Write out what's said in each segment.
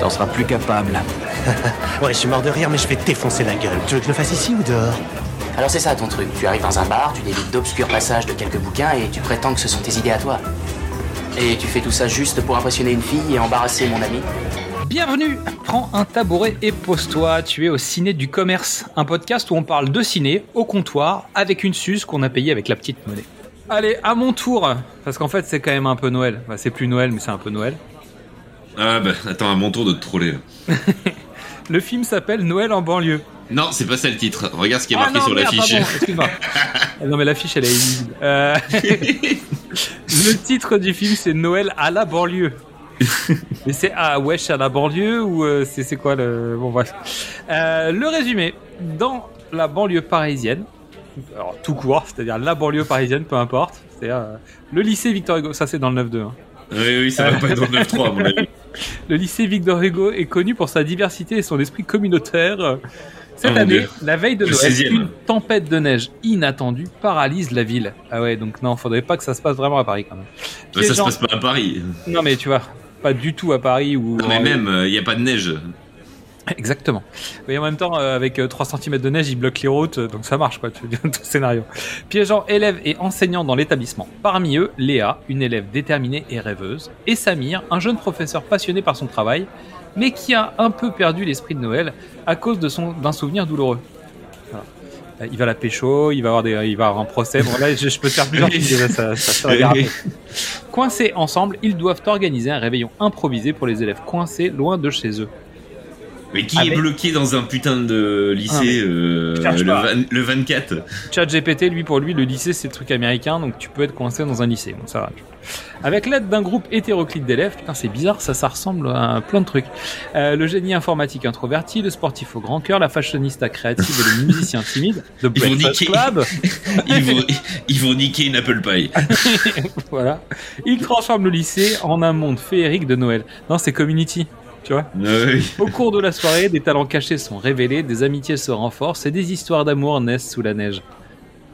T'en seras plus capable. Ouais, je suis mort de rire, mais je vais te défoncer la gueule. Tu veux que je le fasse ici ou dehors? Alors c'est ça ton truc. Tu arrives dans un bar, tu délites d'obscurs passages de quelques bouquins et tu prétends que ce sont tes idées à toi. Et tu fais tout ça juste pour impressionner une fille et embarrasser mon ami Bienvenue Prends un tabouret et pose-toi, tu es au Ciné du Commerce, un podcast où on parle de ciné au comptoir avec une suce qu'on a payée avec la petite monnaie. Allez, à mon tour, parce qu'en fait c'est quand même un peu Noël. Bah, c'est plus Noël, mais c'est un peu Noël. Ah bah attends, à mon tour de te troller. là. Le film s'appelle Noël en banlieue. Non, c'est pas ça le titre. Regarde ce qui est Ah marqué non, sur l'affiche. non mais l'affiche elle est illisible. Euh, Le titre du film c'est Noël à la banlieue. Mais c'est à wesh à la banlieue ou euh, c'est quoi le bon bref. Euh, le résumé dans la banlieue parisienne, alors tout court, c'est-à-dire la banlieue parisienne, peu importe. C'est-à-dire euh, le lycée Victor Hugo, ça c'est dans le 9-2. hein. Oui, oui, ça va pas être dans le 9-3 à mon avis. Le lycée Victor Hugo est connu pour sa diversité et son esprit communautaire. Cette Oh année, la veille de Noël, 16e. une tempête de neige inattendue paralyse la ville. Ah ouais, donc non, faudrait pas que ça se passe vraiment à Paris quand même. Bah, ça se Piégeant- passe pas à Paris. Non mais tu vois, pas du tout à Paris ou. Non, mais même, il y a pas de neige. Exactement. Mais en même temps, euh, avec euh, 3 cm de neige, ils bloquent les routes, euh, donc ça marche quoi, tu tout scénario. Piégeant élèves et enseignants dans l'établissement. Parmi eux, Léa, une élève déterminée et rêveuse, et Samir, un jeune professeur passionné par son travail, mais qui a un peu perdu l'esprit de Noël à cause de son d'un souvenir douloureux. Voilà. Euh, Il va la pécho, il va avoir des, il va avoir un procès. Bon là, je, je peux te faire plusieurs déjà, ça, ça, ça va. Coincés ensemble, ils doivent organiser un réveillon improvisé pour les élèves coincés loin de chez eux. Mais qui Ah, est mais- bloqué dans un putain de lycée euh, cherche le, pas. van- le 24 Chat GPT, lui, pour lui, le lycée, c'est le truc américain, donc tu peux être coincé dans un lycée. Donc ça va. Avec l'aide d'un groupe hétéroclite d'élèves, putain, c'est bizarre, ça, ça ressemble à plein de trucs. Euh, le génie informatique introverti, le sportif au grand cœur, la fashionista créative et le musicien timide, de Ils vont niquer. Club. ils, vont, ils vont niquer une apple pie. voilà. Il transforme le lycée en un monde féerique de Noël. Non, c'est Community. Tu vois Ouais. Au cours de la soirée, des talents cachés sont révélés, des amitiés se renforcent et des histoires d'amour naissent sous la neige.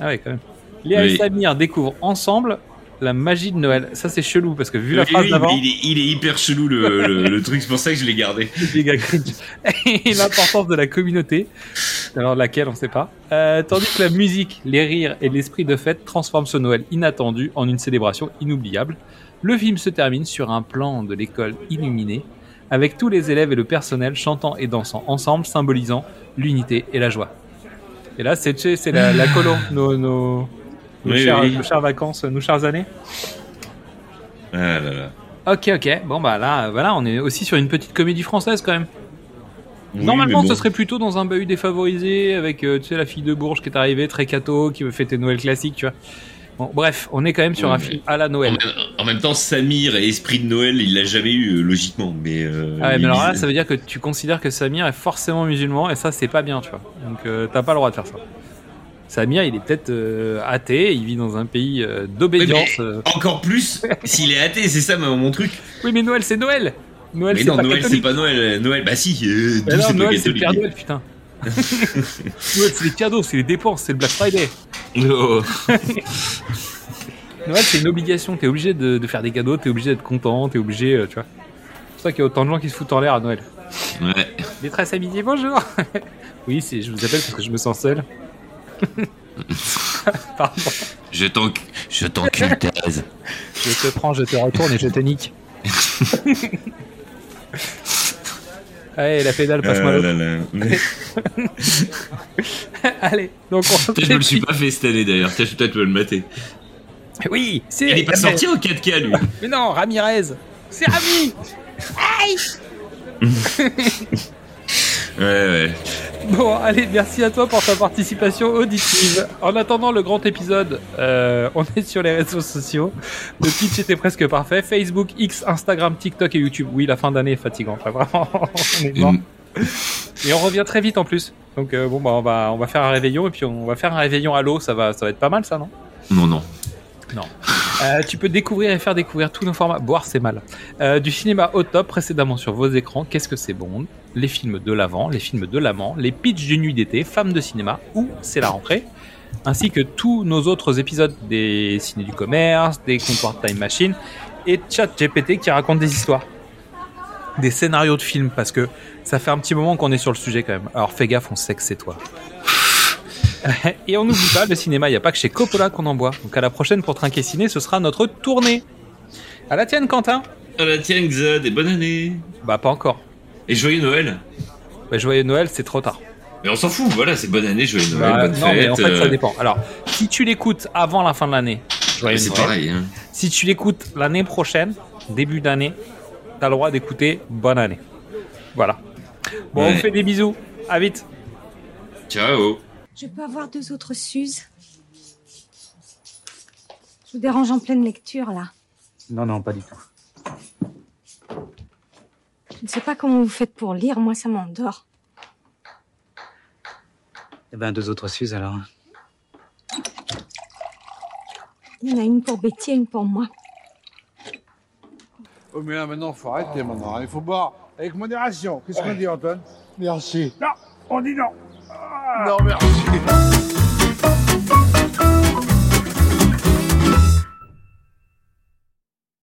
Ah ouais, quand même. Léa Oui. et Samir découvrent ensemble la magie de Noël. Ça, c'est chelou parce que vu la phrase d'avant, il, est, il est hyper chelou le, le- le truc, c'est pour ça que je l'ai gardé. et l'importance de la communauté, alors laquelle on sait pas. Euh, tandis que la musique, les rires et l'esprit de fête transforment ce Noël inattendu en une célébration inoubliable. Le film se termine sur un plan de l'école illuminée, avec tous les élèves et le personnel chantant et dansant ensemble, symbolisant l'unité et la joie. Et là, c'est la, la colo, nos, nos, nos Oui, chères, oui. nos chères vacances, nos chères années. Ah là là. Ok, ok. Bon, bah là, voilà, on est aussi sur une petite comédie française quand même. Oui, Normalement, bon. ce serait plutôt dans un bahut défavorisé avec, euh, tu sais, la fille de Bourges qui est arrivée, très cato, qui veut fêter Noël classique, tu vois. Bon, bref, on est quand même sur Oui, un film à la Noël. en même temps, Samir et Esprit de Noël, il l'a jamais eu, euh, logiquement. Mais, euh, Ah ouais, mais alors là, ça veut dire que tu considères que Samir est forcément musulman et ça, c'est pas bien, tu vois. Donc, euh, t'as pas le droit de faire ça. Samir, il est peut-être euh, athée, il vit dans un pays d'obédience. Oui. Encore plus s'il est athée, c'est ça mon truc. Oui, mais Noël, c'est Noël Noël, mais c'est non, pas Noël, c'est pas Noël. Noël, bah si, non, Noël, c'est le. Père Noël, putain. Noël, c'est les cadeaux, c'est les dépenses, c'est le Black Friday. Oh. Noël, c'est une obligation. T'es obligé de, de faire des cadeaux, t'es obligé d'être content, t'es obligé, euh, tu vois. C'est pour ça qu'il y a autant de gens qui se foutent en l'air à Noël. Ouais. Détresse à midi, bonjour Oui, c'est, je vous appelle parce que je me sens seul. Pardon. Je t'enc- je t'encule, Thérèse. Je te prends, je te retourne et je te nique. Allez, la pédale, passe-moi l'autre. là là. Allez, donc on je me le suis pas fait cette année d'ailleurs. Je vais peut-être me le mater. Oui, c'est. Il est pas sorti en 4K lui. Mais non, Ramirez C'est Rami Ouais, ouais. Bon, allez, merci à toi pour ta participation auditive. En attendant le grand épisode, euh, on est sur les réseaux sociaux. Le pitch était presque parfait. Facebook, X, Instagram, TikTok et YouTube. Oui, la fin d'année est fatigante. là, vraiment, on est mort. Et on revient très vite en plus. Donc euh, bon, bah, on va on va faire un réveillon et puis on va faire un réveillon à l'eau. Ça va ça va être pas mal ça, non? Non, non. Non. Euh, tu peux découvrir et faire découvrir tous nos formats. Boire, c'est mal. Euh, du cinéma au top, précédemment sur vos écrans. Qu'est-ce que c'est Bond? Les films de l'avant, les films de l'amant, les pitchs d'une nuit d'été, femmes de cinéma ou c'est la rentrée. Ainsi que tous nos autres épisodes des ciné du commerce, des comptoirs Time Machine et Chat GPT qui raconte des histoires. Des scénarios de films parce que ça fait un petit moment qu'on est sur le sujet quand même. Alors fais gaffe, on sait que c'est toi. Et on n'oublie pas, le cinéma, il n'y a pas que chez Coppola qu'on en boit. Donc à la prochaine pour Trinquer Ciné, ce sera notre tournée. À la tienne, Quentin Ah bah tiens, Xad, et bonne année. Bah pas encore. Et joyeux Noël. Bah, joyeux Noël, c'est trop tard. Mais on s'en fout, voilà, c'est bonne année, joyeux Noël, Bah, bonne non, mais en fait, ça euh, dépend. Alors, si tu l'écoutes avant la fin de l'année, joyeux c'est Noël. pareil. Hein. Si tu l'écoutes l'année prochaine, début d'année, t'as le droit d'écouter bonne année. Voilà. Bon, on Ouais. fait des bisous. À vite. Ciao. Je peux avoir deux autres Suzes Je vous dérange en pleine lecture, là. Non, non, pas du tout. Je ne sais pas comment vous faites pour lire, moi ça m'endort. Eh ben, deux autres Suzes alors. Il y en a une pour Betty et une pour moi. Oh, mais là, maintenant, faut arrêter maintenant. hein. Il faut boire avec modération. Qu'est-ce qu'on dit, Antoine? Merci. Non, on dit non. Non, merci.